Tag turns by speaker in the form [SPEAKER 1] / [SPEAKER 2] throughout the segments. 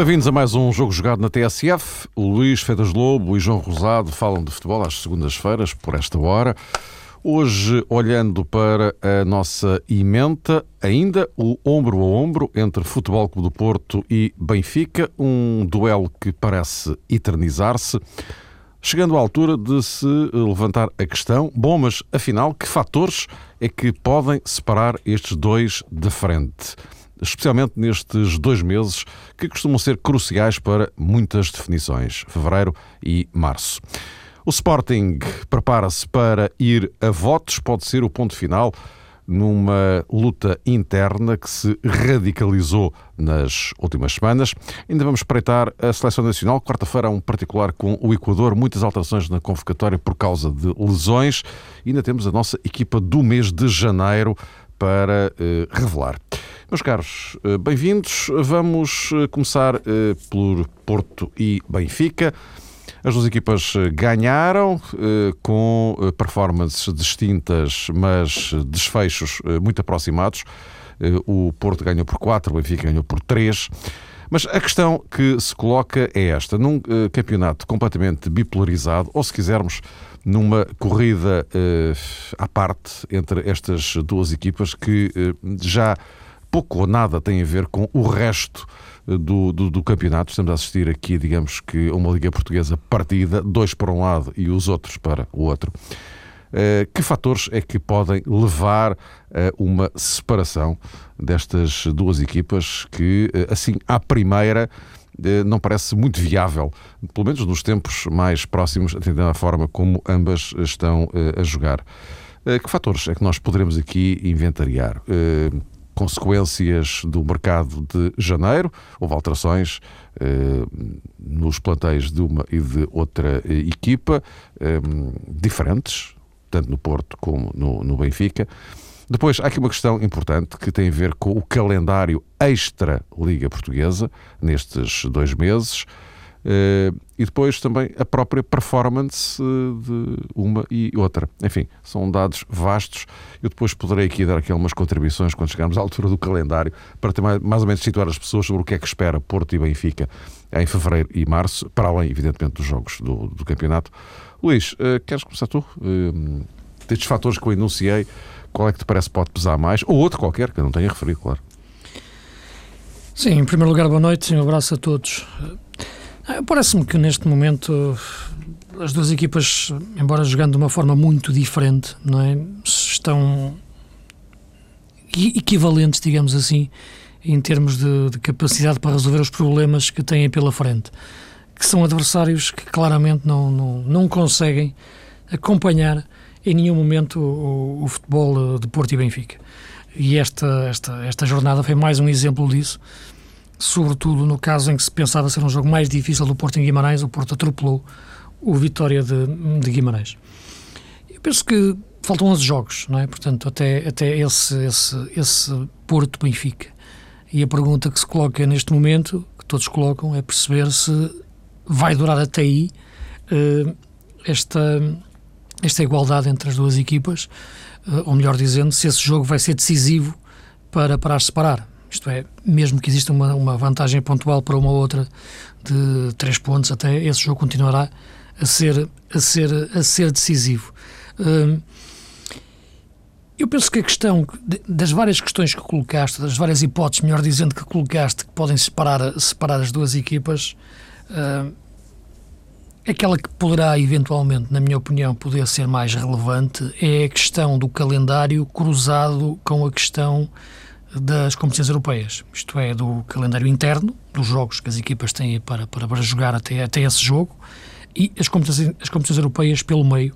[SPEAKER 1] Bem-vindos a mais um jogo jogado na TSF. O Luís Fedas Lobo e João Rosado falam de futebol às segundas-feiras, por esta hora. Hoje, olhando para a nossa emenda, ainda o ombro a ombro entre Futebol Clube do Porto e Benfica, um duelo que parece eternizar-se, chegando à altura de se levantar a questão: bom, mas afinal, que fatores é que podem separar estes dois de frente? Especialmente nestes dois meses que costumam ser cruciais para muitas definições, fevereiro e março. O Sporting prepara-se para ir a votos, pode ser o ponto final numa luta interna que se radicalizou nas últimas semanas. Ainda vamos espreitar a seleção nacional. Quarta-feira um particular com o Equador, muitas alterações na convocatória por causa de lesões. Ainda temos a nossa equipa do mês de janeiro para uh, revelar. Meus caros, uh, bem-vindos. Vamos uh, começar por Porto e Benfica. As duas equipas ganharam com performances distintas, mas desfechos muito aproximados. O Porto ganhou por 4, o Benfica ganhou por 3. Mas a questão que se coloca é esta: num campeonato completamente bipolarizado, ou se quisermos, numa corrida uh, à parte entre estas duas equipas que uh, já pouco ou nada tem a ver com o resto eh, do, do, do, campeonato. Estamos a assistir aqui, digamos que, uma Liga Portuguesa partida, dois para um lado e os outros para o outro. Uh, que fatores é que podem levar a uma separação destas duas equipas que, assim, à primeira, eh, não parece muito viável, pelo menos nos tempos mais próximos, atendendo à forma como ambas estão eh, a jogar. Eh, que fatores é que nós poderemos aqui inventariar? Consequências do mercado de janeiro, houve alterações nos plantéis de uma e de outra equipa, diferentes, tanto no Porto como no, no Benfica. Depois, há aqui uma questão importante que tem a ver com o calendário extra-Liga Portuguesa, nestes dois meses, eh, e depois também a própria performance eh, de uma e outra. Enfim, são dados vastos. Eu depois poderei aqui dar aqui algumas contribuições quando chegarmos à altura do calendário, para ter mais, mais ou menos situar as pessoas sobre o que é que espera Porto e Benfica em fevereiro e março, para além, evidentemente, dos jogos do, do campeonato. Luís, uh, queres começar tu? Uh, destes fatores que eu enunciei, qual é que te parece pode pesar mais? Ou outro qualquer, que eu não tenha referido, claro.
[SPEAKER 2] Sim, em primeiro lugar, boa noite, um abraço a todos. Ah, parece-me que neste momento as duas equipas, embora jogando de uma forma muito diferente, não é? estão equivalentes, digamos assim, em termos de, de, capacidade para resolver os problemas que têm pela frente, que são adversários que claramente não, não, não conseguem acompanhar em nenhum momento o, o, futebol de Porto e Benfica. E esta, esta, esta jornada foi mais um exemplo disso, sobretudo no caso em que se pensava ser um jogo mais difícil do Porto em Guimarães, o Porto atropelou o Vitória de, de Guimarães. Eu penso que faltam 11 jogos, não é? Portanto, até, até esse, esse, esse Porto-Benfica. E a pergunta que se coloca neste momento, que todos colocam, é perceber se vai durar até aí uh, esta esta igualdade entre as duas equipas, eh, ou melhor dizendo, se esse jogo vai ser decisivo para, para as separar. Isto é, mesmo que exista uma, uma vantagem pontual para uma ou outra de três pontos, até esse jogo continuará a ser, a ser, a ser decisivo. Hum, eu penso que a questão das várias questões que colocaste, das várias hipóteses, melhor dizendo, que colocaste, que podem separar, separar as duas equipas, hum, Aquela que poderá, eventualmente, na minha opinião, poder ser mais relevante é a questão do calendário cruzado com a questão das competições europeias, isto é, do calendário interno, dos jogos que as equipas têm para, para, para jogar até, até esse jogo, e as competições, as competições europeias pelo meio,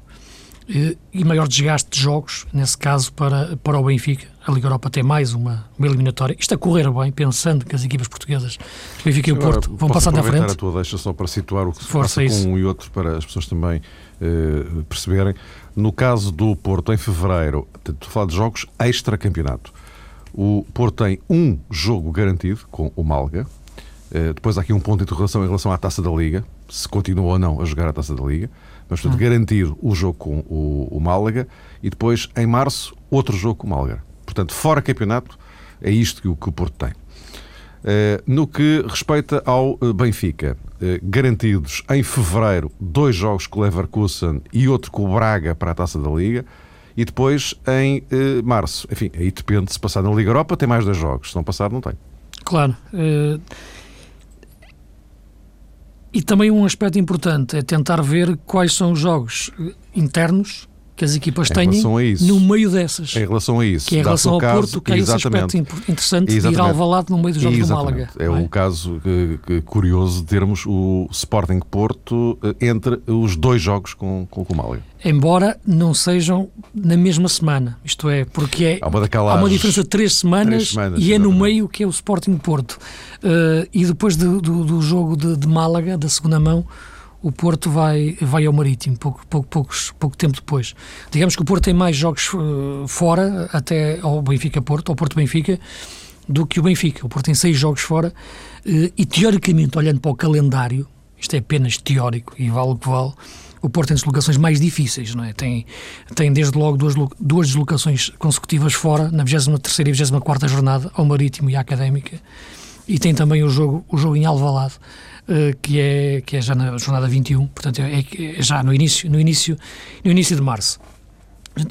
[SPEAKER 2] eh, e maior desgaste de jogos, nesse caso, para, para o Benfica. A Liga Europa tem mais uma, uma eliminatória. Isto a correr bem, pensando que as equipas portuguesas, Benfica e o Porto, vão passar na frente.
[SPEAKER 1] a tua deixa só para situar o que se Força passa com um e outro, para as pessoas também eh, perceberem. No caso do Porto, em fevereiro, estou a falar de jogos extra-campeonato. O Porto tem um jogo garantido com o Malga. Eh, depois há aqui um ponto de interrogação em relação à Taça da Liga, se continua ou não a jogar a Taça da Liga mas portanto, hum. garantido o jogo com o, o, Málaga e depois, em março, outro jogo com o Málaga. Portanto, fora campeonato, é isto que o, que o Porto tem. no que respeita ao Benfica, garantidos em fevereiro dois jogos com o Leverkusen e outro com o Braga para a taça da Liga e depois em eh, março. Enfim, aí depende se passar na Liga Europa, tem mais dois jogos. Se não passar, não tem.
[SPEAKER 2] Claro. Uh, e também um aspecto importante é tentar ver quais são os jogos internos que as equipas têm no meio dessas.
[SPEAKER 1] Em relação a isso.
[SPEAKER 2] Que é em relação ao caso, Porto, que é esse aspecto interessante exatamente. de ir ao Valado no meio dos jogos do Málaga.
[SPEAKER 1] É, o é? caso que, que, curioso de termos o Sporting Porto eh, entre os dois jogos com, com, com o Málaga.
[SPEAKER 2] Embora não sejam na mesma semana, isto é, porque é, há, uma há uma diferença de três semanas, três semanas e é no meio que é o Sporting Porto. Uh, e depois de, do, do, jogo de, de Málaga, da segunda mão, o Porto vai, vai ao Marítimo, pouco, pouco, poucos, pouco tempo depois. Digamos que o Porto tem mais jogos uh, fora, até ao Benfica-Porto, ao Porto-Benfica, do que o Benfica. O Porto tem seis jogos fora uh, e, teoricamente, olhando para o calendário, isto é apenas teórico e vale o que vale, o Porto tem deslocações mais difíceis, não é? Tem, tem desde logo duas, duas deslocações consecutivas fora, na 23 e 24 jornada, ao Marítimo e à Académica, e tem também o jogo, o jogo em Alvalade, que, é, que é já na jornada 21, portanto é, é já no início, no, início, no início de março.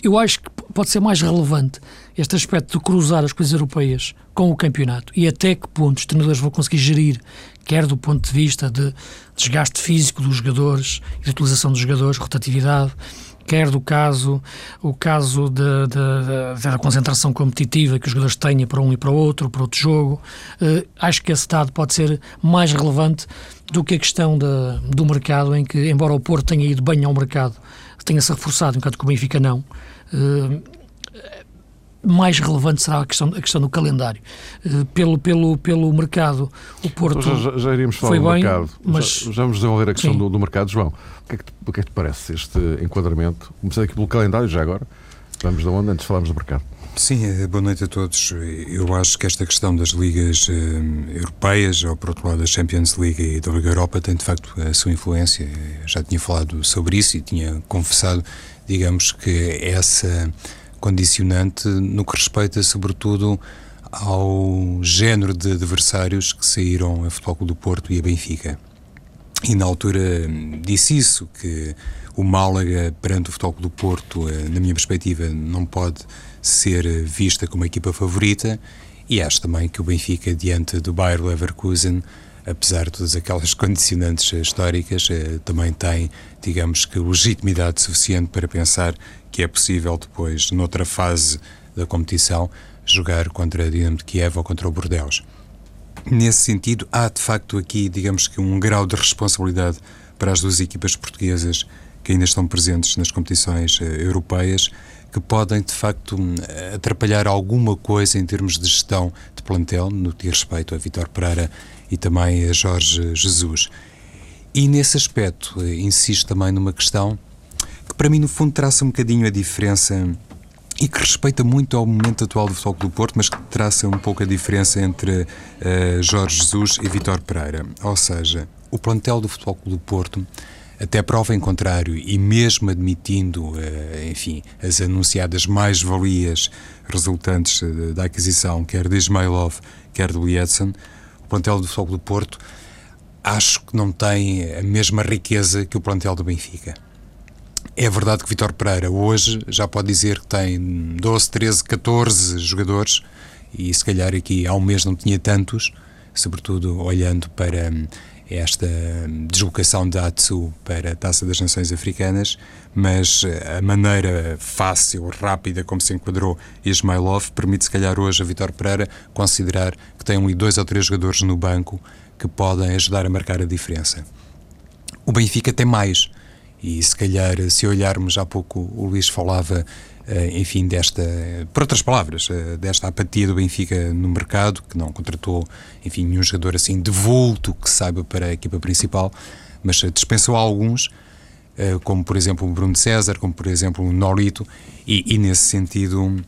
[SPEAKER 2] Eu acho que pode ser mais relevante este aspecto de cruzar as coisas europeias com o campeonato e até que ponto os treinadores vão conseguir gerir, quer do ponto de vista de desgaste físico dos jogadores de utilização dos jogadores, rotatividade, quer do caso, o caso de, de, de, da concentração competitiva que os jogadores tenham para um e para outro, para outro jogo. Uh, acho que esse dado pode ser mais relevante do que a questão do mercado, em que, embora o Porto tenha ido bem ao mercado, tenha-se reforçado, enquanto que o Benfica não. Uh, mais relevante será a questão, a questão do calendário. Uh, pelo, pelo, pelo mercado, o Porto.
[SPEAKER 1] Então já, já, iríamos falar do bem, mercado. Mas... Já, já, vamos desenvolver a questão do, do, mercado. João, o que, é que te, o que é que te parece este enquadramento? Começando aqui pelo calendário, já agora. Vamos de onde antes de falarmos do mercado?
[SPEAKER 3] Sim, eh, boa noite a todos. Eu acho que esta questão das ligas eh, europeias, ou por outro lado a Champions League e da Liga Europa, tem de facto a sua influência. Eu já tinha falado sobre isso e tinha confessado, digamos, que essa condicionante no que respeita, sobretudo, ao género de adversários que saíram a Futebol Clube do Porto e a Benfica. E na altura disse isso, que o Málaga perante o Futebol Clube do Porto, eh, na minha perspectiva, não pode ser vista como a equipa favorita e acho também que o Benfica diante do Bayer Leverkusen apesar de todas aquelas condicionantes históricas, eh, também tem, digamos que, legitimidade suficiente para pensar que é possível depois, noutra fase da competição, jogar contra a Dinamo de Kiev ou contra o Bordeaux. Nesse sentido, há de facto aqui, digamos que, um grau de responsabilidade para as duas equipas portuguesas que ainda estão presentes nas competições uh, europeias, que podem de facto atrapalhar alguma coisa em termos de gestão de plantel, no que diz respeito a Vitor Pereira e também a Jorge Jesus. E nesse aspecto, uh, insisto também numa questão que para mim, no fundo, traça um bocadinho a diferença e que respeita muito ao momento atual do Futebol do Porto, mas que traça um pouco a diferença entre uh, Jorge Jesus e Vitor Pereira. Ou seja, o plantel do Futebol do Porto, até prova em contrário, e mesmo admitindo, uh, enfim, as anunciadas mais-valias resultantes uh, da aquisição, quer de Ismailov, quer do Edson, plantel do Futebol do Porto acho que não tem a mesma riqueza que o plantel do Benfica. É verdade que Vitor Pereira hoje já pode dizer que tem 12, 13, 14 jogadores e se calhar aqui há um mês não tinha tantos, sobretudo olhando para hum, esta deslocação da ATSU para a Taça das Nações Africanas, mas a maneira fácil, rápida como se enquadrou Ismailov permite se calhar hoje a Vitor Pereira considerar que tem um dois ou três jogadores no banco que podem ajudar a marcar a diferença. O Benfica tem mais e se calhar, se olharmos, há pouco o Luís falava, eh, enfim, desta, por outras palavras, eh, desta apatia do Benfica no mercado, que não contratou, enfim, nenhum jogador assim de vulto que saiba para a equipa principal, mas dispensou alguns, eh, como por exemplo o Bruno César, como por exemplo o Nolito, e, e nesse sentido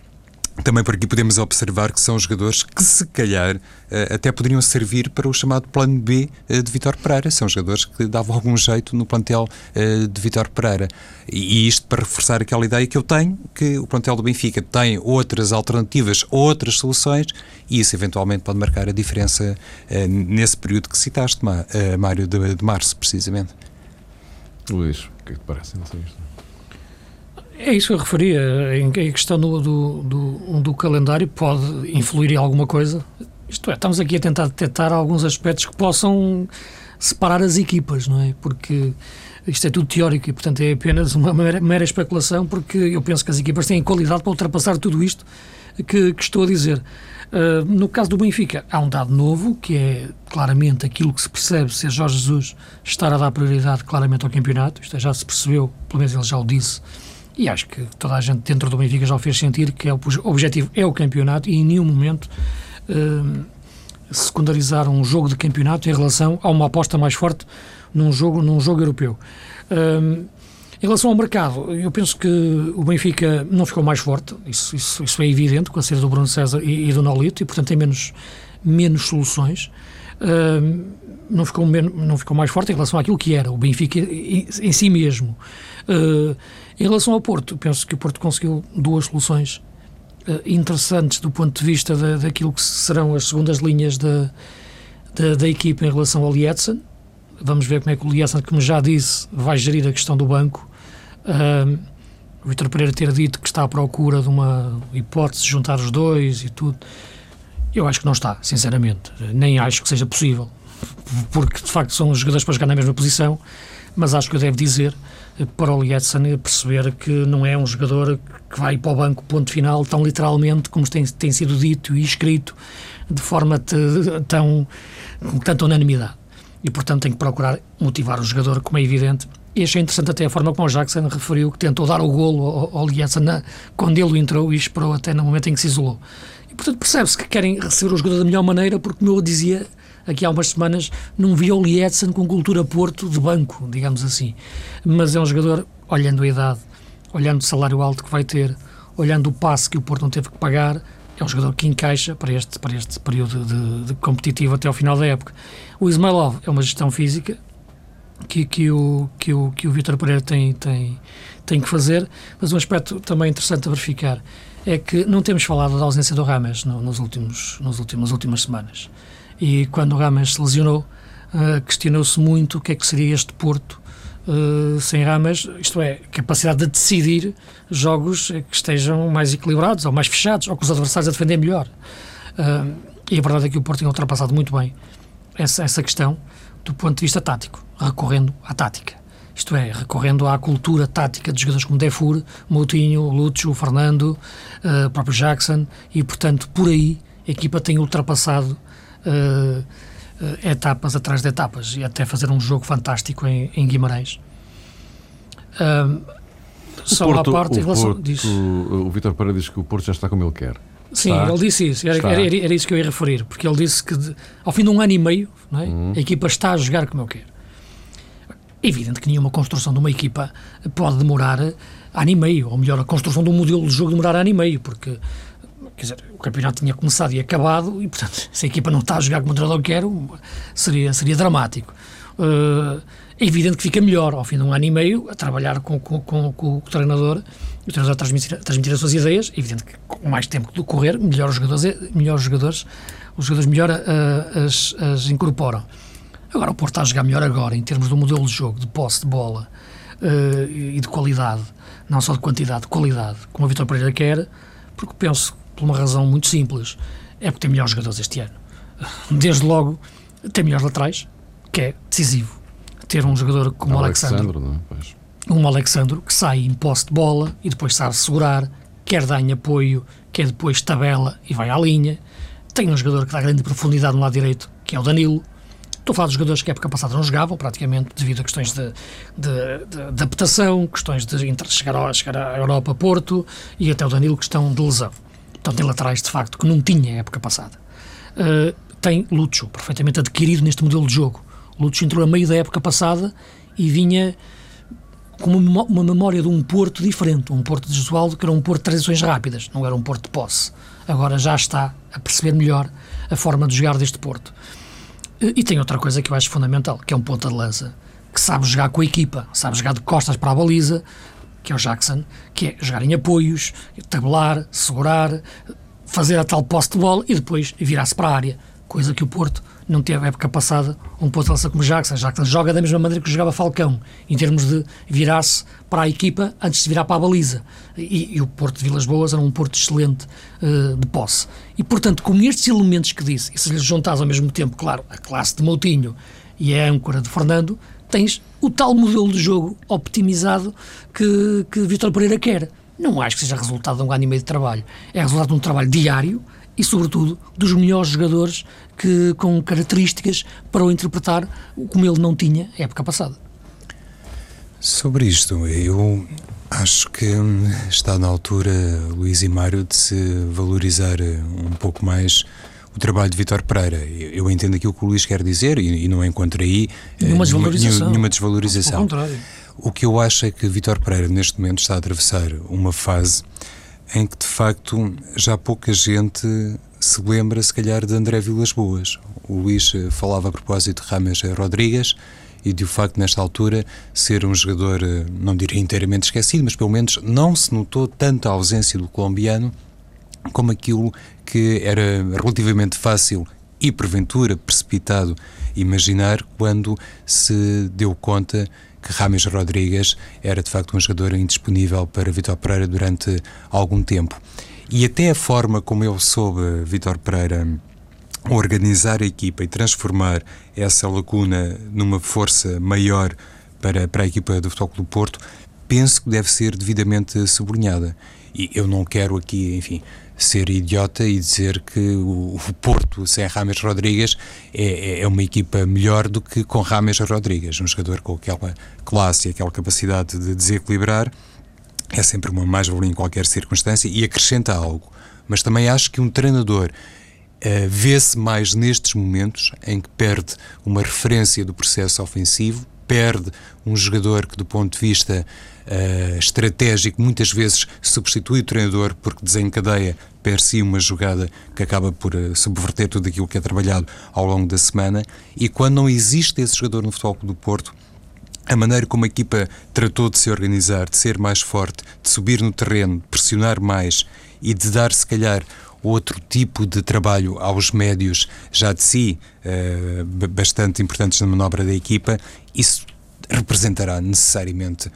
[SPEAKER 3] também por aqui podemos observar que são jogadores que, se calhar, eh, até poderiam servir para o chamado plano B eh, de Vitor Pereira. São jogadores que davam algum jeito no plantel eh, de Vitor Pereira. E isto para reforçar aquela ideia que eu tenho, que o plantel do Benfica tem outras alternativas, outras soluções, e isso eventualmente pode marcar a diferença nesse período que citaste, Mário, de, março, precisamente.
[SPEAKER 1] Luís, o que é que te parece? Não sei isto.
[SPEAKER 2] É isso que eu referia. Em questão do, do, do, do calendário pode influir em alguma coisa. Isto é, estamos aqui a tentar detectar alguns aspectos que possam separar as equipas, não é? Porque isto é tudo teórico e, portanto, é apenas uma mera, mera especulação, porque eu penso que as equipas têm qualidade para ultrapassar tudo isto que, que estou a dizer. Uh, no caso do Benfica, há um dado novo, que é claramente aquilo que se percebe ser Jorge Jesus estar a dar prioridade claramente ao campeonato. Isto é, já se percebeu, pelo menos ele já o disse, e acho que toda a gente dentro do Benfica já o fez sentir que é o objetivo é o campeonato e em nenhum momento uh, secundarizar um jogo de campeonato em relação a uma aposta mais forte num jogo, num jogo europeu. Uh, em relação ao mercado, eu penso que o Benfica não ficou mais forte, isso, isso, isso é evidente, com a saída do Bruno César e, e, do Nolito, e portanto tem menos, menos soluções. Uh, não, ficou menos, não ficou mais forte em relação àquilo que era o Benfica em, em si mesmo. Uh, em relação ao Porto, penso que o Porto conseguiu duas soluções uh, interessantes do ponto de vista da, daquilo que serão as segundas linhas da, da, da equipa em relação ao Lietzen. Vamos ver como é que o Lietzen, como já disse, vai gerir a questão do banco. Uh, o Vitor Pereira ter dito que está à procura de uma hipótese de juntar os dois e tudo. Eu acho que não está, sinceramente. Nem acho que seja possível. Porque, de facto, são os jogadores para jogar na mesma posição. Mas acho que eu devo dizer para o Lietzen perceber que não é um jogador que vai para o banco, ponto final, tão literalmente como tem, tem sido dito e escrito de forma tão com tanta unanimidade. E, portanto, tem que procurar motivar o jogador, como é evidente. E achei interessante até a forma como o Jackson referiu que tentou dar o golo ao, ao Lietzen quando ele entrou e esperou até no momento em que se isolou. E, portanto, percebe-se que querem receber o jogador da melhor maneira, porque, como eu dizia aqui há umas semanas, não via o Lietzen com cultura Porto de banco, digamos assim. Mas é um jogador, olhando a idade, olhando o salário alto que vai ter, olhando o passe que o Porto não teve que pagar, é um jogador que encaixa para este, para este período de, de competitivo até ao final da época. O Ismailov é uma gestão física que, que o, que o, que o Vitor Pereira tem, tem, tem que fazer, mas um aspecto também interessante a verificar é que não temos falado da ausência do Rames no, nos últimos, nos últimos, nas últimas semanas. E quando o Rames se lesionou, uh, questionou-se muito o que é que seria este Porto uh, sem Rames, isto é, capacidade de decidir jogos que estejam mais equilibrados ou mais fechados, ou que os adversários a defender melhor. Uh, e a verdade é que o Porto tem ultrapassado muito bem essa, essa questão do ponto de vista tático, recorrendo à tática. Isto é, recorrendo à cultura tática de jogadores como Defur, Moutinho, Lúcio, Fernando, uh, próprio Jackson, e portanto, por aí, a equipa tem ultrapassado uh, etapas atrás de etapas e até fazer um jogo fantástico em, em Guimarães.
[SPEAKER 1] Só Porto, à parte, o, relação, Porto, diz, o Vitor Pereira diz que o Porto já está como ele quer.
[SPEAKER 2] Sim, está, ele disse isso, era, era, era, isso que eu ia referir, porque ele disse que de, ao fim de um ano e meio é? uhum. a equipa está a jogar como eu quero. É evidente que nenhuma construção de uma equipa pode demorar ano e meio, ou melhor, a construção de um modelo de jogo demorar ano e meio, porque quer dizer, o campeonato tinha começado e acabado e, portanto, se a equipa não está a jogar como o treinador quer, seria, seria dramático. Uh, é evidente que fica melhor ao fim de um ano e meio a trabalhar com, com, com, com o treinador e o treinador transmitir, transmitir as suas ideias. É evidente que com mais tempo de correr, melhor os jogadores, melhor os jogadores, os jogadores melhor uh, as, as incorporam. Agora, o Porto está a jogar melhor agora, em termos do modelo de jogo, de posse de bola uh, e de qualidade, não só de quantidade, de qualidade, como a Vitor Pereira quer, porque penso por uma razão muito simples. É porque tem melhores jogadores este ano. Desde logo, tem melhores laterais, que é decisivo. Ter um jogador como o Alexandre. É? Um Alexandre que sai em posse de bola e depois sabe segurar, quer dar em apoio, quer depois tabela e vai à linha. Tem um jogador que dá grande profundidade no lado direito, que é o Danilo. Estou a falar de jogadores que a época passada não jogavam, praticamente, devido a questões de, de, de adaptação, questões de chegar, a, chegar à Europa, Porto, e até o Danilo, questão de lesão. Então tem laterais, de facto, que não tinha época passada. Uh, tem Lúcio, perfeitamente adquirido neste modelo de jogo. Lúcio entrou a meio da época passada e vinha com uma, uma memória de um Porto diferente, um Porto de Jesualdo que era um Porto de transições rápidas, não era um Porto de posse. Agora já está a perceber melhor a forma de jogar deste Porto. E tem outra coisa que eu acho fundamental, que é um ponta de lança, que sabe jogar com a equipa, sabe jogar de costas para a baliza, que é o Jackson, que é jogar em apoios, tabelar, segurar, fazer a tal posse de bola e depois virar-se para a área, coisa que o Porto não teve a época passada um ponto lança como Jackson. Jackson joga da mesma maneira que jogava Falcão, em termos de virar-se para a equipa antes de virar para a baliza. E, e o Porto de Vilas Boas era um Porto excelente uh, de posse. E, portanto, com estes elementos que disse, e se lhes juntares ao mesmo tempo, claro, a classe de Moutinho e a âncora de Fernando, tens o tal modelo de jogo optimizado que, que Vitor Pereira quer. Não acho que seja resultado de um ano e meio de trabalho. É resultado de um trabalho diário e, sobretudo, dos melhores jogadores que, com características para o interpretar como ele não tinha época passada.
[SPEAKER 3] Sobre isto, eu acho que hum, está na altura, Luís e Mário, de se valorizar hum, um pouco mais o trabalho de Vitor Pereira. Eu entendo aquilo que o Luís quer dizer e, não encontro aí
[SPEAKER 2] nenhuma eh, desvalorização.
[SPEAKER 3] Nenhuma desvalorização.
[SPEAKER 2] Ao contrário.
[SPEAKER 3] O que eu acho é que Vitor Pereira, neste momento, está a atravessar uma fase em que de facto já pouca gente se lembra, se calhar, de André Vilas Boas. O Luís eh, falava a propósito de Rames Rodrigues e de o facto, nesta altura, ser um jogador, eh, não diria inteiramente esquecido, mas pelo menos não se notou tanta ausência do colombiano como aquilo que era relativamente fácil e porventura precipitado imaginar quando se deu conta que Rames Rodrigues era de facto um jogador indisponível para Vitor Pereira durante algum tempo. E até a forma como ele soube, Vitor Pereira, organizar a equipa e transformar essa lacuna numa força maior para, para a equipa do Futebol Clube do Porto, penso que deve ser devidamente sublinhada. E eu não quero aqui, enfim, ser idiota e dizer que o, o Porto sem Rames Rodrigues é, é, é uma equipa melhor do que com Rames Rodrigues, um jogador com aquela classe e aquela capacidade de desequilibrar é sempre uma mais-valia em qualquer circunstância e acrescenta algo. Mas também acho que um treinador uh, vê-se mais nestes momentos em que perde uma referência do processo ofensivo, perde um jogador que, do ponto de vista uh, estratégico, muitas vezes substitui o treinador porque desencadeia per si uma jogada que acaba por uh, subverter tudo aquilo que é trabalhado ao longo da semana. E quando não existe esse jogador no Futebol do Porto, a maneira como a equipa tratou de se organizar, de ser mais forte, de subir no terreno, de pressionar mais e de dar, se calhar, outro tipo de trabalho aos médios já de si, uh, bastante importantes na manobra da equipa, isso representará necessariamente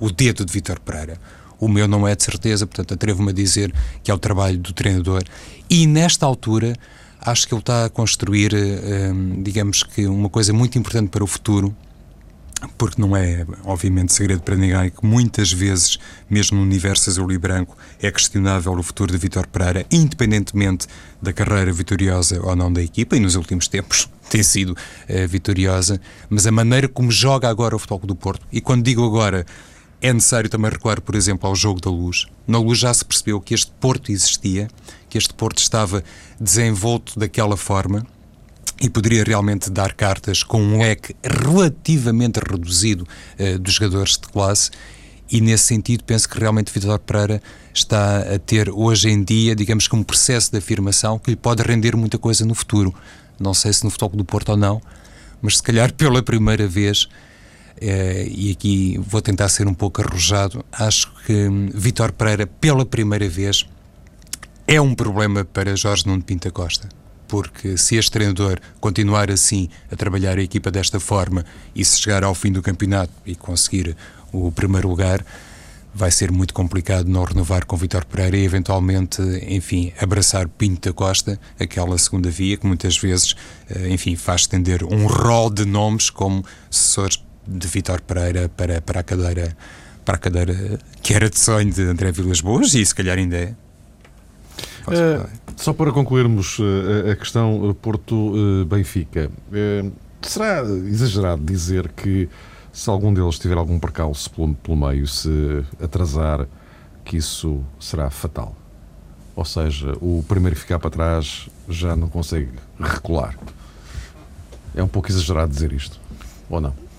[SPEAKER 3] o, dedo de Vítor Pereira. O meu não é de certeza, portanto, atrevo-me a dizer que é o trabalho do treinador. E nesta altura, acho que ele está a construir, uh, digamos que, uma coisa muito importante para o futuro porque não é, obviamente, segredo para ninguém que muitas vezes, mesmo no universo azul e branco, é questionável o futuro de Vitor Pereira, independentemente da carreira vitoriosa ou não da equipa, e nos últimos tempos tem sido uh, vitoriosa, mas a maneira como joga agora o Futebol do Porto, e quando digo agora, é necessário também recuar, por exemplo, ao jogo da luz. Na luz já se percebeu que este Porto existia, que este Porto estava desenvolto daquela forma, e poderia realmente dar cartas com um leque relativamente reduzido uh, dos jogadores de classe. E nesse sentido, penso que realmente Vitor Pereira está a ter hoje em dia, digamos que um processo de afirmação que lhe pode render muita coisa no futuro. Não sei se no futebol do Porto ou não, mas se calhar pela primeira vez, eh, e aqui vou tentar ser um pouco arrojado, acho que hum, Vitor Pereira, pela primeira vez, é um problema para Jorge Nuno Pinta Costa porque se este treinador continuar assim a trabalhar a equipa desta forma e se chegar ao fim do campeonato e conseguir o primeiro lugar, vai ser muito complicado não renovar com Vitor Pereira e eventualmente, enfim, abraçar Pinto da Costa, aquela segunda via que muitas vezes, eh, enfim, faz estender um rol de nomes como sucessores de Vitor Pereira para, para a cadeira para a cadeira que era de sonho de André Vilas Boas e se calhar ainda é.
[SPEAKER 1] Uh, só para concluirmos uh, a questão Porto-Benfica, uh, será exagerado dizer que se algum deles tiver algum percalço pelo, pelo meio, se atrasar, que isso será fatal? Ou seja, o primeiro ficar para trás já não consegue recular. É um pouco exagerado dizer isto, ou não?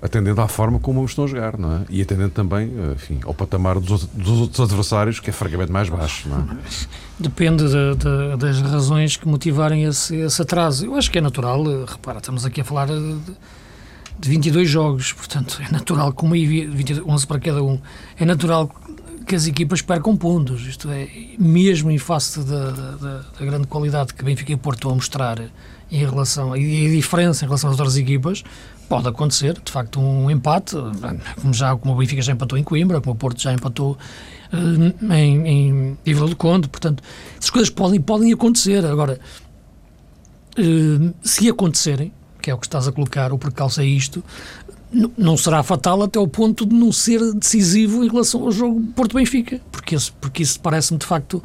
[SPEAKER 1] Atendendo à forma como estão a jogar, não é? E atendendo também, enfim, ao patamar dos, dos outros adversários, que é francamente mais baixo, não é?
[SPEAKER 2] Depende de, de, das razões que motivarem esse, esse, atraso. Eu acho que é natural, repara, estamos aqui a falar de, de 22 jogos, portanto, é natural, como aí 20, 11 para cada um, é natural que as equipas percam pontos, isto é, mesmo em face da, da, da grande qualidade que Benfica e Porto estão a mostrar em relação, e a diferença em relação às outras equipas, Pode acontecer, de facto, um empate, como já como o Benfica já empatou em Coimbra, como o Porto já empatou uh, em, em, Vila do Conde, portanto, essas coisas podem, podem acontecer. Agora, uh, se acontecerem, que é o que estás a colocar, o percalço é isto, não será fatal até o ponto de não ser decisivo em relação ao jogo Porto-Benfica, porque porque isso parece-me de facto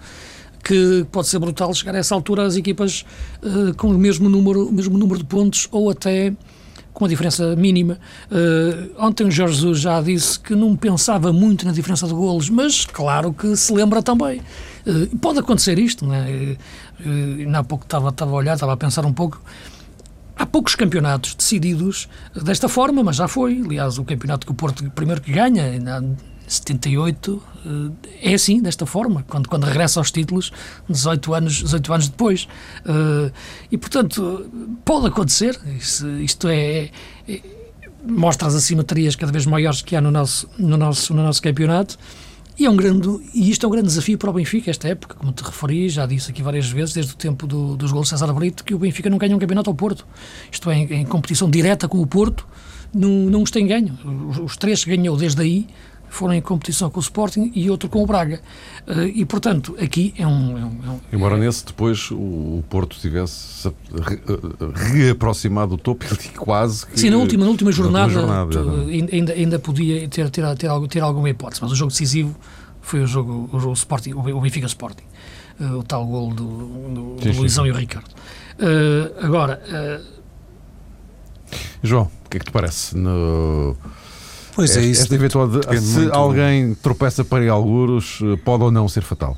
[SPEAKER 2] que pode ser brutal chegar a essa altura as equipas uh, com o mesmo número, o mesmo número de pontos ou até com uma diferença mínima. Uh, ontem o Jorge Jesus já disse que não pensava muito na diferença de golos, mas claro que se lembra também. Uh, pode acontecer isto, né? Uh, há pouco estava, estava a olhar, estava a pensar um pouco. Há poucos campeonatos decididos desta forma, mas já foi. Aliás, o campeonato que o Porto primeiro que ganha, 78 eh, é assim, desta forma, quando, quando regressa aos títulos 18 anos, 18 anos depois. Eh, e, portanto, pode acontecer, isto, é, é, mostra as assimetrias cada vez maiores que há no nosso, no nosso, no nosso campeonato. E, é um grande, e isto é um grande desafio para o Benfica, esta época, como te referi, já disse aqui várias vezes, desde o tempo do, dos gols de César Brito, que o Benfica não ganha um campeonato ao Porto. Isto é, em, em competição direta com o Porto, não, não os tem ganho. Os, os três que ganhou desde aí foram em competição com o Sporting e outro com o Braga. Uh, e, portanto, aqui é um... É um, é
[SPEAKER 1] Embora nesse depois o, Porto tivesse re, reaproximado do topo, ele quase que...
[SPEAKER 2] Sim, na última, na última jornada, na última jornada ainda, ainda podia ter, ter, ter, ter alguma hipótese, mas o jogo decisivo foi o jogo, o, jogo Sporting, o Benfica Sporting. Uh, o tal gol do, do, sim, do Luizão e o Ricardo. Uh, agora...
[SPEAKER 1] João, o que é que te parece no
[SPEAKER 3] Pois é, é isso.
[SPEAKER 1] Esta eventual de, se muito... alguém tropeça para alguros, eh, pode ou não ser fatal.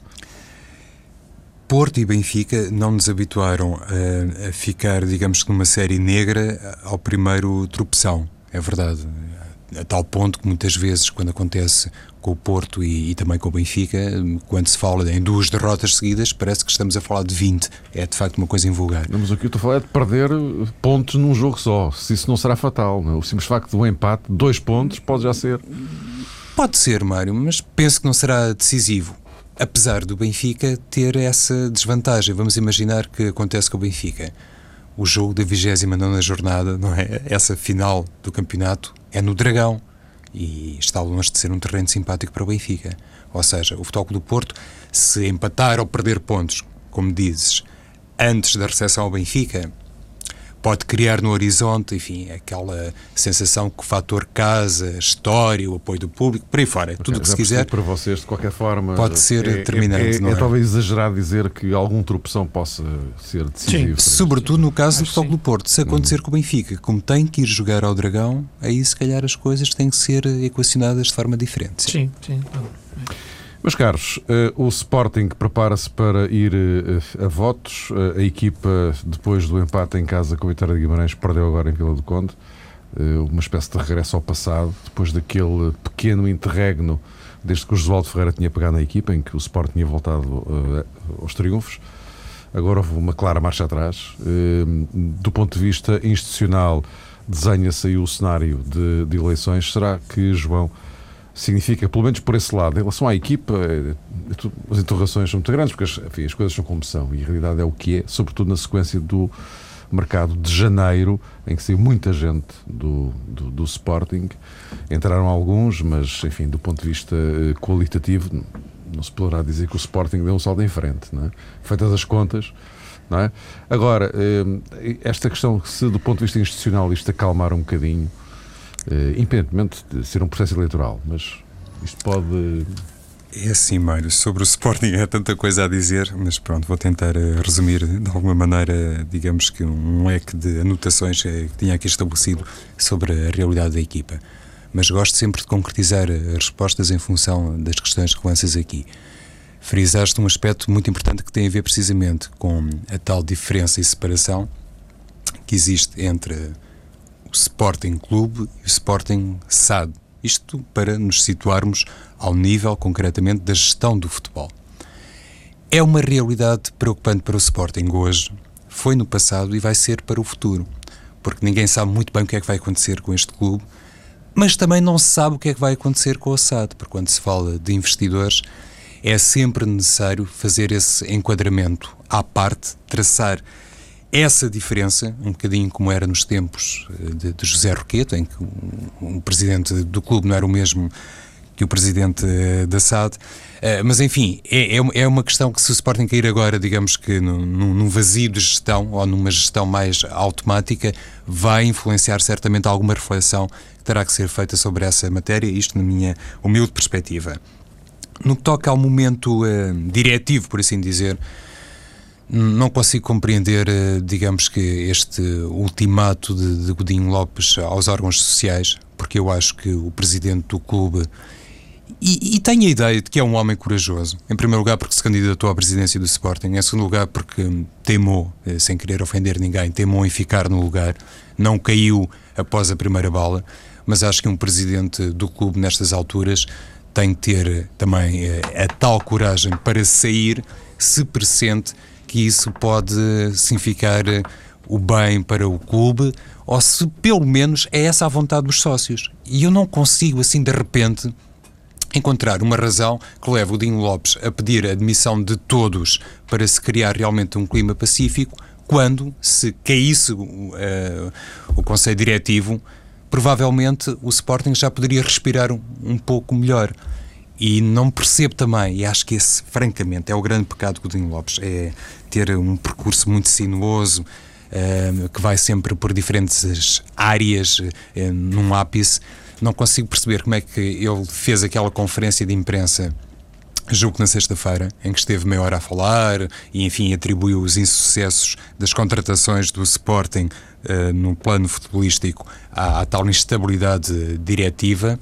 [SPEAKER 3] Porto e Benfica não nos habituaram a, a ficar, digamos numa série negra ao primeiro tropeção. É verdade. A tal ponto que muitas vezes, quando acontece com o Porto e, e, também com o Benfica, quando se fala em duas derrotas seguidas, parece que estamos a falar de 20. É de facto uma coisa invulgar.
[SPEAKER 1] Mas o que eu estou a falar é de perder pontos num jogo só. Se isso não será fatal, não? É? o simples facto de um empate, dois pontos, pode já ser.
[SPEAKER 3] Pode ser, Mário, mas penso que não será decisivo. Apesar do Benfica ter essa desvantagem. Vamos imaginar que acontece com o Benfica. O jogo da 29 jornada, não é? Essa final do campeonato é no Dragão e está longe de ser um terreno simpático para o Benfica. Ou seja, o Futebol do Porto, se empatar ou perder pontos, como dizes, antes da recepção ao Benfica, pode criar no horizonte, enfim, aquela sensação que o fator casa, história, o apoio do público, por aí fora, okay, tudo o que se quiser.
[SPEAKER 1] Para vocês, de qualquer forma,
[SPEAKER 3] pode ser é, determinante.
[SPEAKER 1] É, é, é, é talvez exagerado dizer que algum tropeção possa ser decisivo.
[SPEAKER 3] Sim, sobretudo no caso do Futebol do Porto. Se acontecer uhum. com o Benfica, como tem que ir jogar ao Dragão, aí se calhar as coisas têm que ser equacionadas de forma diferente.
[SPEAKER 2] Sim, sim. sim.
[SPEAKER 1] Meus caros, uh, o Sporting prepara-se para ir uh, a votos. Uh, a equipa, depois do empate em casa com o Vitória de Guimarães, perdeu agora em Vila do Conde. uma espécie de regresso ao passado, depois daquele pequeno interregno, desde que o Josualdo Ferreira tinha pegado na equipa, em que o Sporting tinha voltado aos triunfos. Agora houve uma clara marcha atrás. do ponto de vista institucional, desenha-se aí o cenário de, de eleições. Será que, João significa, pelo menos por esse lado, em relação à equipa, eh, as interrogações são muito grandes, porque as, enfim, as coisas são como são e a realidade é o que é, sobretudo na sequência do mercado de janeiro, em que saiu muita gente do, do, do Sporting. Entraram alguns, mas, enfim, do ponto de vista eh, qualitativo, não se poderá dizer que o Sporting deu um salto em frente. Não é? Feitas as contas. Não é? Agora, eh, esta questão, se do ponto de vista institucional isto acalmar um bocadinho, uh, independentemente de ser um processo eleitoral, mas isto pode.
[SPEAKER 3] É assim, Mário, sobre o Sporting é tanta coisa a dizer, mas pronto, vou tentar uh, resumir de alguma maneira, digamos que um leque de anotações que tinha aqui estabelecido sobre a realidade da equipa. Mas gosto sempre de concretizar as respostas em função das questões que lanças aqui. Frisaste um aspecto muito importante que tem a ver precisamente com a tal diferença e separação que existe entre Sporting Clube e Sporting SAD. Isto para nos situarmos ao nível, concretamente, da gestão do futebol. É uma realidade preocupante para o Sporting hoje, foi no passado e vai ser para o futuro, porque ninguém sabe muito bem o que é que vai acontecer com este clube, mas também não se sabe o que é que vai acontecer com o SAD, porque quando se fala de investidores, é sempre necessário fazer esse enquadramento à parte, traçar essa diferença, um bocadinho como era nos tempos eh, de, de José Roqueta, em que o, o, presidente do clube não era o mesmo que o presidente eh, da SAD. Uh, mas enfim, é, é, é, uma questão que se o Sporting cair agora, digamos que num, num, vazio de gestão ou numa gestão mais automática, vai influenciar certamente alguma reflexão que terá que ser feita sobre essa matéria, isto na minha humilde perspectiva. No que toca ao momento uh, diretivo, por assim dizer, não consigo compreender, uh, digamos que, este ultimato de, de Godinho Lopes aos órgãos sociais, porque eu acho que o presidente do clube. E, e tenho a ideia de que é um homem corajoso. Em primeiro lugar, porque se candidatou à presidência do Sporting. Em segundo lugar, porque temou, uh, sem querer ofender ninguém, temou em ficar no lugar. Não caiu após a primeira bala. Mas acho que um presidente do clube, nestas alturas, tem que ter também a, eh, a tal coragem para sair se pressente que isso pode significar eh, o bem para o clube ou se pelo menos é essa a vontade dos sócios. E eu não consigo assim de repente encontrar uma razão que leve o Dinho Lopes a pedir a admissão de todos para se criar realmente um clima pacífico, quando se caísse uh, o Conselho Diretivo, provavelmente o Sporting já poderia respirar um, um pouco melhor. E não percebo também, e acho que esse, francamente, é o grande pecado do Godinho Lopes, é ter um percurso muito sinuoso, uh, que vai sempre por diferentes áreas, uh, num ápice. Não consigo perceber como é que ele fez aquela conferência de imprensa julgo que na sexta-feira, em que esteve meia hora a falar e, enfim, atribuiu os insucessos das contratações do Sporting uh, no plano futebolístico à, à, tal instabilidade diretiva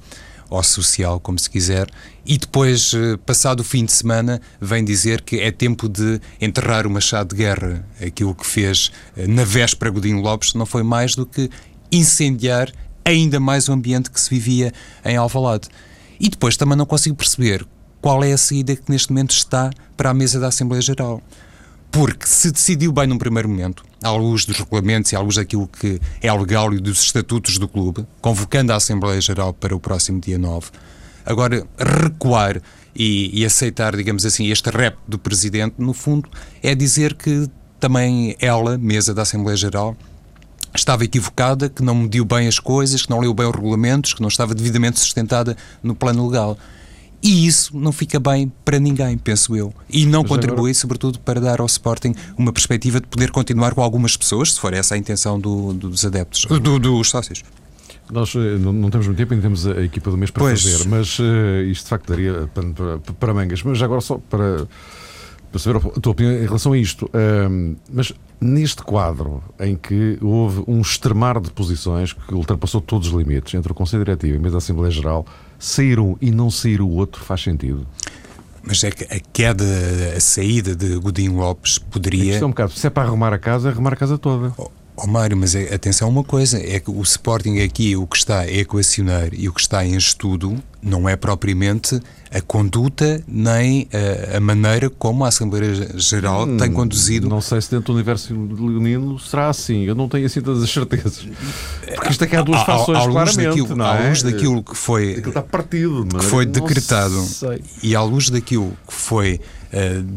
[SPEAKER 3] ou social, como se quiser, e depois, uh, passado o fim de semana, vem dizer que é tempo de enterrar o machado de guerra. Aquilo que fez uh, na véspera Godinho Lopes não foi mais do que incendiar ainda mais o ambiente que se vivia em Alvalade. E depois também não consigo perceber qual é a saída que neste momento está para a mesa da Assembleia Geral. Porque se decidiu bem num primeiro momento, à luz dos regulamentos e à luz daquilo que é legal e dos estatutos do clube, convocando a Assembleia Geral para o próximo dia 9, agora recuar e, e aceitar, digamos assim, este rep do Presidente, no fundo, é dizer que também ela, mesa da Assembleia Geral, estava equivocada, que não mediu bem as coisas, que não leu bem os regulamentos, que não estava devidamente sustentada no plano legal. E isso não fica bem para ninguém, penso eu. E não Mas contribui, agora... sobretudo, para dar ao Sporting uma perspectiva de poder continuar com algumas pessoas, se for essa a intenção do, dos adeptos, do, dos sócios.
[SPEAKER 1] Nós eh, não, não, temos muito tempo, ainda temos a equipa do mês para pois. fazer, mas uh, isto de facto daria para, para, para, mangas. Mas agora só para, para saber a tua opinião em relação a isto. Uh, mas neste quadro em que houve um extremar de posições que ultrapassou todos os limites entre o Conselho Diretivo e a mesa da Assembleia Geral, sair um e não sair o outro faz sentido?
[SPEAKER 3] Mas é que a queda, a saída de Godinho Lopes poderia.
[SPEAKER 1] É um bocado, se é para arrumar a casa, arrumar a casa toda.
[SPEAKER 3] Oh, oh Mário, mas é, atenção a uma coisa: é que o Sporting aqui, o que está a equacionar e o que está em estudo, não é propriamente a conduta nem a, a maneira como a Assembleia Geral hum, tem conduzido.
[SPEAKER 1] Não sei se dentro do universo leonino será assim, eu não tenho assim todas as certezas. Porque isto aqui há duas fações, ao claramente. Daquilo,
[SPEAKER 3] não é? À luz daquilo que foi,
[SPEAKER 1] aquilo está partido,
[SPEAKER 3] que foi decretado e à luz daquilo que foi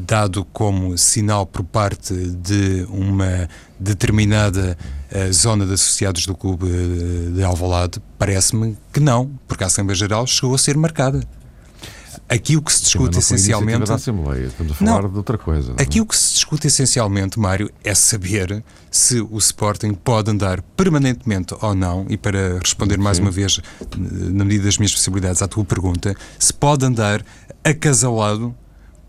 [SPEAKER 3] dado como sinal por parte de uma determinada uh, zona de associados do clube de Alvalade, parece-me que não, porque a Assembleia Geral chegou a ser marcada. Aqui o que se discute essencialmente.
[SPEAKER 1] Da Assembleia, estamos a falar não, de outra coisa.
[SPEAKER 3] Não? É? Aqui o que se discute essencialmente, Mário, é saber se o Sporting pode andar permanentemente ou não, e para responder mais Sim. uma vez, na medida das minhas possibilidades, à tua pergunta, se pode andar acasalado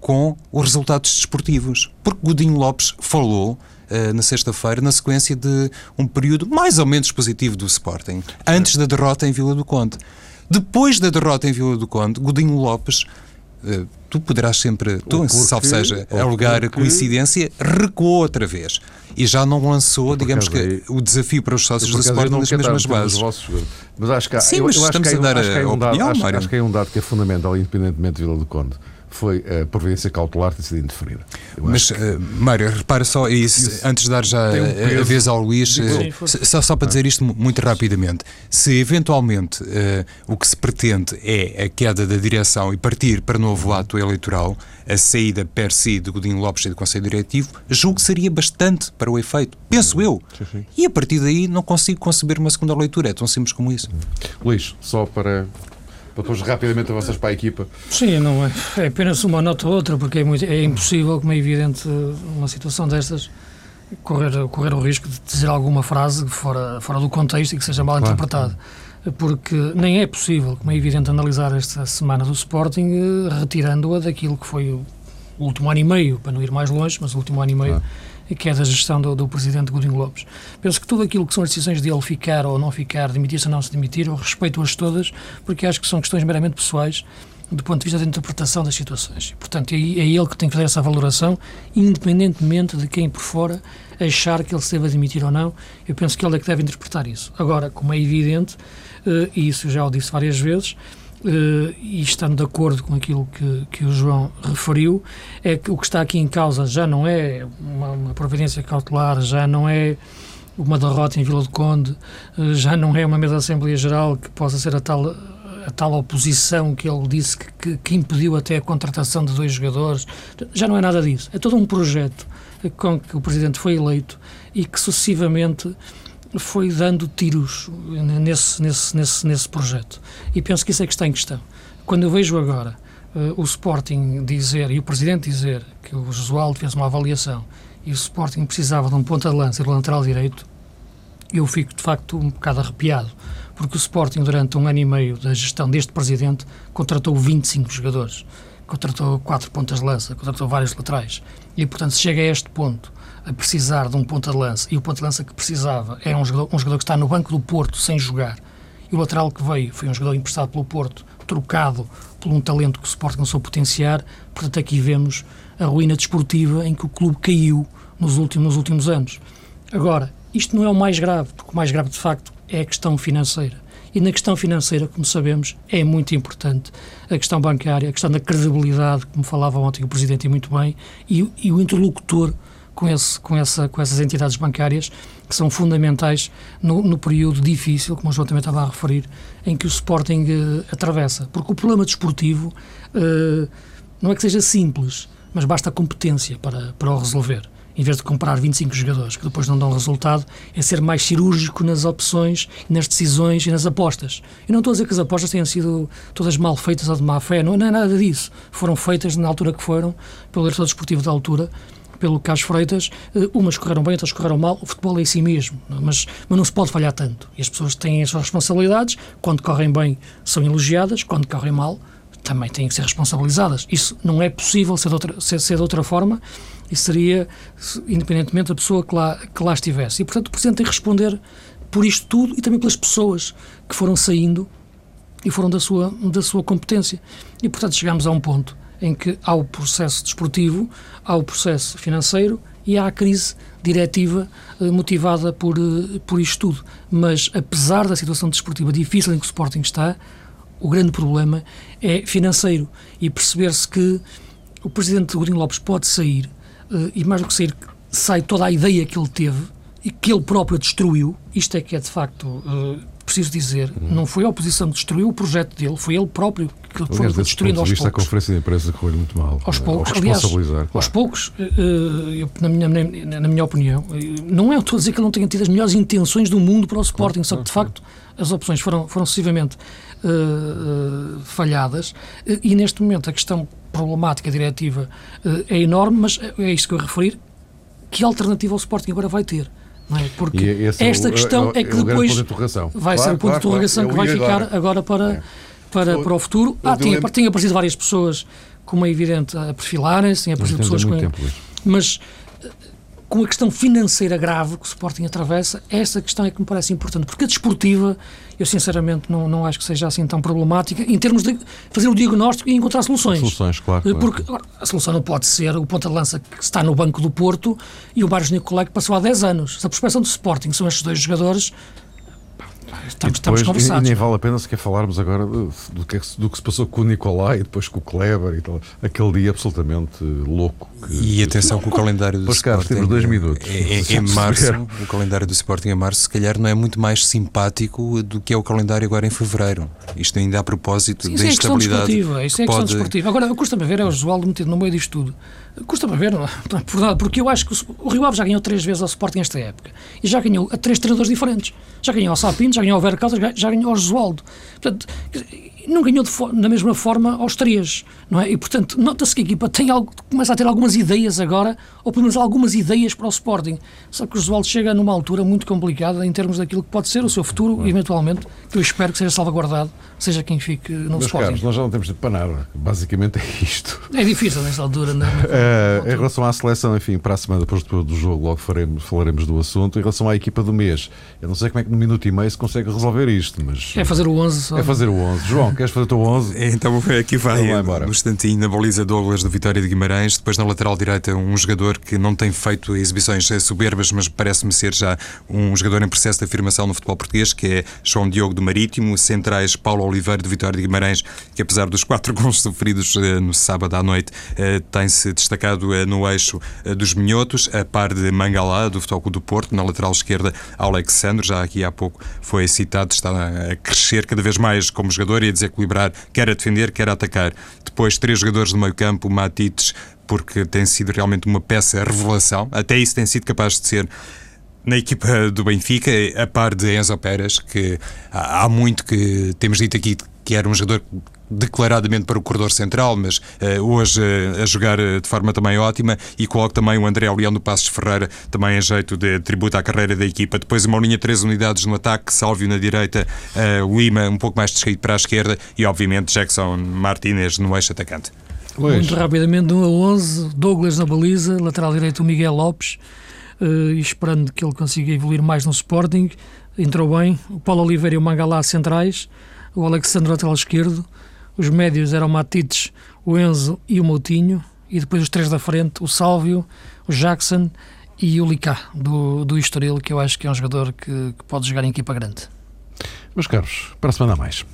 [SPEAKER 3] com os resultados desportivos. Porque Godinho Lopes falou Uh, na sexta-feira, na sequência de um período mais ou menos positivo do Sporting, antes da derrota em Vila do Conde. Depois da derrota em Vila do Conde, Godinho Lopes, uh, tu poderás sempre, tu, porque, salvo seja, alegar porque... coincidência, recuou outra vez. e já não lançou, digamos que, aí, o desafio para os sócios do Sporting nas mesmas bases.
[SPEAKER 1] Mas acho que há, Sim, eu, mas eu estamos acho que a dar a, opinião, acho, acho, que é um dado que é fundamental, independentemente de Vila do Conde foi a providência cautelar ter sido indeferida.
[SPEAKER 3] Mas, que... uh, Mário, repara só isso, isso, antes de dar já um a vez ao Luís, uh, só, só para dizer isto muito rapidamente. Se eventualmente uh, o que se pretende é a queda da direção e partir para novo ato eleitoral, a saída per si de Godinho Lopes e do Conselho Diretivo, julgo que seria bastante para o efeito. Penso eu. E a partir daí não consigo conceber uma segunda leitura. É tão simples como isso.
[SPEAKER 1] Luís, só para para depois rapidamente avanças para a equipa.
[SPEAKER 2] Sim, não é, é apenas uma nota ou outra, porque é, muito, é impossível, como é evidente, uma situação destas, correr, correr o risco de dizer alguma frase fora, fora do contexto e que seja mal claro. interpretada. Porque nem é possível, como é evidente, analisar esta semana do Sporting eh, retirando-a daquilo que foi o último ano e meio, para não ir mais longe, mas o último ano e meio. Claro que é da gestão do, do Presidente Godinho Lopes. Penso que tudo aquilo que são as decisões dele ficar ou não ficar, demitir-se ou não se demitir, eu respeito-as todas, porque acho que são questões meramente pessoais do ponto de vista da interpretação das situações. Portanto, é, é ele que tem que fazer essa valoração, independentemente de quem por fora achar que ele se deve admitir ou não. Eu penso que ele é que deve interpretar isso. Agora, como é evidente, eh, e isso já o disse várias vezes, Uh, e estando de acordo com aquilo que, que o João referiu, é que o que está aqui em causa já não é uma, uma providência cautelar, já não é uma derrota em Vila do Conde, uh, já não é uma mesa da Assembleia Geral que possa ser a tal, a tal oposição que ele disse que, que, que impediu até a contratação de dois jogadores. Já não é nada disso. É todo um projeto com que o Presidente foi eleito e que sucessivamente foi dando tiros nesse, nesse, nesse, nesse projeto. E penso que isso é que está em questão. Quando eu vejo agora uh, o Sporting dizer, e o Presidente dizer, que o Josualdo fez uma avaliação e o Sporting precisava de um ponta de lança e do lateral direito, eu fico de facto um bocado arrepiado, porque o Sporting, durante um ano e meio da gestão deste Presidente, contratou 25 jogadores, contratou quatro pontas de lança, contratou vários laterais. E, portanto, se chega a este ponto a precisar de um ponta de lança e o ponta de lança que precisava é um jogador, um jogador que está no banco do Porto sem jogar e o lateral que veio foi um jogador emprestado pelo Porto, trocado por um talento que o Sporting soube potenciar, portanto aqui vemos a ruína desportiva em que o clube caiu nos últimos, nos últimos anos. Agora, isto não é o mais grave, porque o mais grave de facto é a questão financeira. E na questão financeira, como sabemos, é muito importante a questão bancária, a questão da credibilidade, como falava ontem o Presidente e muito bem, e, e o interlocutor com, esse, com, essa, com essas entidades bancárias que são fundamentais no, no, período difícil, como o João também estava a referir, em que o Sporting uh, atravessa. Porque o problema desportivo uh, não é que seja simples, mas basta competência para, para o resolver. Em vez de comprar 25 jogadores que depois não dão resultado, é ser mais cirúrgico nas opções, nas decisões e nas apostas. Eu não estou a dizer que as apostas tenham sido todas mal feitas ou de má fé, não, não é nada disso. Foram feitas na altura que foram, pelo diretor desportivo da altura, pelo Carlos Freitas, eh, umas correram bem, outras correram mal. O futebol é assim mesmo, mas, mas não se pode falhar tanto. E as pessoas têm as suas responsabilidades. Quando correm bem, são elogiadas. Quando correm mal, também têm que ser responsabilizadas. Isso não é possível ser de outra, ser, ser de outra forma e seria, independentemente da pessoa que lá, que lá estivesse. E, portanto, o Presidente tem que responder por isto tudo e também pelas pessoas que foram saindo e foram da sua, da sua competência. E, portanto, chegamos a um ponto em que há o processo desportivo, há o processo financeiro e há a crise diretiva eh, motivada por, eh, por isto tudo. Mas, apesar da situação desportiva difícil em que o Sporting está, o grande problema é financeiro e perceber-se que o presidente Godinho Lopes pode sair eh, e, mais do que sair, sai toda a ideia que ele teve e que ele próprio destruiu. Isto é que é, de facto, preciso dizer, uhum. não foi a oposição que destruiu o projeto dele, foi ele próprio que aliás, foi destruindo aos poucos.
[SPEAKER 1] a conferência de imprensa correu muito mal.
[SPEAKER 2] Aos poucos, aliás, claro. aos poucos, eh, eh, eu, na, minha, na minha opinião, eh, não é, estou a dizer que ele não tenha tido as melhores intenções do mundo para o Sporting, claro, só que de facto as opções foram, foram sucessivamente uh, uh, falhadas e neste momento a questão problemática diretiva uh, é enorme, mas é isto que eu referir, que alternativa o Sporting agora vai ter? É? Porque esta é o, questão é, é, é que depois de vai claro, ser o ponto claro, de interrogação claro, que vai ficar agora, agora para, é. para, para o futuro. Ah, tinha, lembro... tinha aparecido várias pessoas, como é evidente, a perfilarem-se, tinha aparecido pessoas com. Tempo, mas com a questão financeira grave que o Sporting atravessa, essa questão é que me parece importante, porque a desportiva, eu sinceramente não, não acho que seja assim tão problemática em termos de fazer o diagnóstico e encontrar soluções.
[SPEAKER 1] Soluções, claro.
[SPEAKER 2] Porque
[SPEAKER 1] claro.
[SPEAKER 2] a solução não pode ser o ponta de lança que está no banco do Porto e o Barros Nicolau que passou há 10 anos. Se a prospecção do Sporting são estes dois jogadores, Estamos,
[SPEAKER 1] depois,
[SPEAKER 2] estamos conversados.
[SPEAKER 1] E nem vale a pena sequer falarmos agora do, do, que, do que se passou com o Nicolai e depois com o Kleber e tal. Aquele dia absolutamente louco.
[SPEAKER 3] Que, e atenção que o calendário do
[SPEAKER 1] pois,
[SPEAKER 3] Sporting.
[SPEAKER 1] temos dois minutos.
[SPEAKER 3] Em, em março, o calendário do Sporting em março, se calhar, não é muito mais simpático do que é o calendário agora em fevereiro. Isto ainda a propósito
[SPEAKER 2] Sim,
[SPEAKER 3] da
[SPEAKER 2] é
[SPEAKER 3] instabilidade.
[SPEAKER 2] Isso é questão pode... desportiva. Agora, custa-me ver é o Josualdo metido no meio disto tudo. Custa-me ver, não é? porque eu acho que o Rio Ave já ganhou três vezes ao Sporting esta época. E já ganhou a três treinadores diferentes. Já ganhou ao Sapinto, já ganhou ao Vera Caldas, já ganhou ao Josualdo. Portanto, não ganhou da mesma forma aos três, não é? E, portanto, nota-se que a equipa tem algo, começa a ter algumas ideias agora, ou pelo menos algumas ideias para o Sporting. Só que o Josualdo chega numa altura muito complicada em termos daquilo que pode ser o seu futuro, eventualmente, que eu espero que seja salvaguardado, seja quem fique no
[SPEAKER 1] Meus
[SPEAKER 2] Sporting.
[SPEAKER 1] Caros, nós já não temos para nada. Basicamente é isto.
[SPEAKER 2] É difícil nesta altura, não
[SPEAKER 1] é? em relação à seleção, enfim, para a semana depois do jogo, logo faremos, falaremos do assunto. Em relação à equipa do mês, eu não sei como é que no minuto e meio se consegue resolver isto, mas.
[SPEAKER 2] É fazer o 11 só.
[SPEAKER 1] É fazer o 11. João, queres fazer o teu 11?
[SPEAKER 3] Então aqui vai, então no instantinho, na baliza Douglas do Vitória de Guimarães, depois na lateral direita um jogador que não tem feito exibições soberbas, mas parece-me ser já um jogador em processo de afirmação no futebol português, que é João Diogo do Marítimo, centrais Paulo Oliveira de Vitória de Guimarães, que apesar dos quatro gols sofridos no sábado à noite, tem-se destacado no eixo dos minhotos, a par de Mangalá, do Futebol do Porto, na lateral esquerda Alexandre, já aqui há pouco foi citado, está a crescer cada vez mais como jogador e a desequilibrar, quer a defender, quer a atacar. Depois, três jogadores do meio campo, Matites, porque tem sido realmente uma peça revelação, até isso tem sido capaz de ser na equipa do Benfica, a par de Enzo Pérez, que há muito que temos dito aqui que era um jogador declaradamente para o corredor central, mas uh, hoje uh, a jogar uh, de forma também ótima e coloco também o André Leão do Passos Ferreira também em jeito de tributo à carreira da equipa. Depois uma linha três unidades no ataque, Sálvio na direita, Lima um pouco mais descaído para a esquerda e obviamente Jackson Martínez no eixo atacante.
[SPEAKER 2] Muito rapidamente, 1 a 11, Douglas na baliza, lateral direito o Miguel Lopes, e esperando que ele consiga evoluir mais no Sporting, entrou bem, o Paulo Oliveira e o Mangalá centrais, o Alexandre lateral esquerdo, os médios eram o Matites, o Enzo e o Moutinho, e depois os três da frente, o Sálvio, o Jackson e o Licá, do, do Estoril, que eu acho que é um jogador que, que pode jogar em equipa grande.
[SPEAKER 1] Meus caros, para a semana mais.